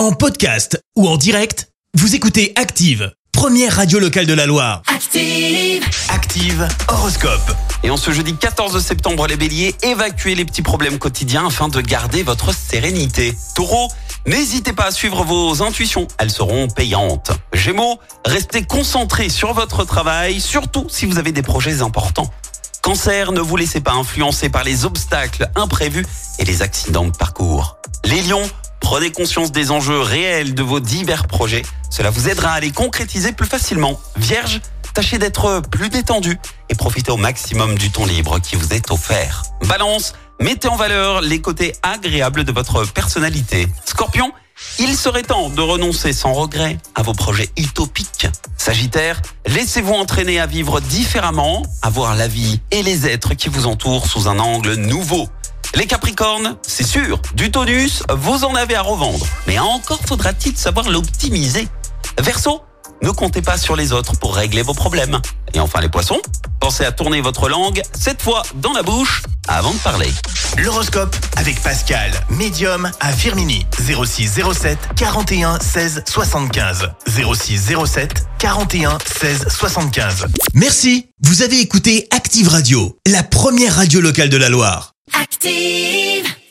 En podcast ou en direct, vous écoutez Active, première radio locale de la Loire. Active. Active Horoscope. Et en ce jeudi 14 septembre, les béliers, évacuez les petits problèmes quotidiens afin de garder votre sérénité. Taureau, n'hésitez pas à suivre vos intuitions, elles seront payantes. Gémeaux, restez concentrés sur votre travail, surtout si vous avez des projets importants. Cancer, ne vous laissez pas influencer par les obstacles imprévus et les accidents de parcours. Les lions, prenez conscience des enjeux réels de vos divers projets. Cela vous aidera à les concrétiser plus facilement. Vierge, tâchez d'être plus détendu et profitez au maximum du temps libre qui vous est offert. Balance, mettez en valeur les côtés agréables de votre personnalité. Scorpion, il serait temps de renoncer sans regret à vos projets utopiques. Sagittaire, laissez-vous entraîner à vivre différemment, à voir la vie et les êtres qui vous entourent sous un angle nouveau. Les Capricornes, c'est sûr, du tonus, vous en avez à revendre. Mais encore faudra-t-il savoir l'optimiser. Verseau, ne comptez pas sur les autres pour régler vos problèmes. Et enfin les poissons, pensez à tourner votre langue, cette fois dans la bouche, avant de parler. L'horoscope avec Pascal, médium à Firmini. 06 07 41 16 75. 06 07 41 16 75. Merci, vous avez écouté Active Radio, la première radio locale de la Loire. Active.